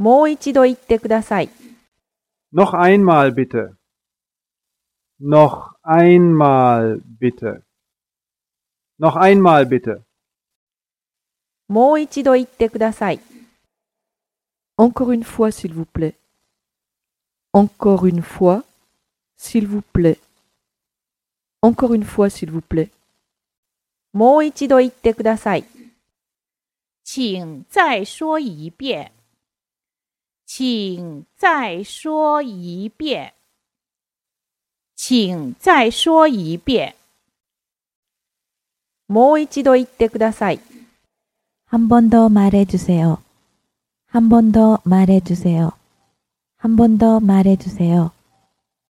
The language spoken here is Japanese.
もう一度言ってください。Noch einmal bitte. Noch einmal bitte. Noch einmal bitte. もう一度言ってください。Encore une fois, s'il vous plaît. Encore une fois, s'il vous plaît. Encore une fois, s'il vous plaît. もう一度言ってください。请再说一遍。请再说一遍。请再说一遍。もう一度言ってください。 한 번 더 말해주세요. 한 번 더 말해주세요. 한 번 더 말해주세요.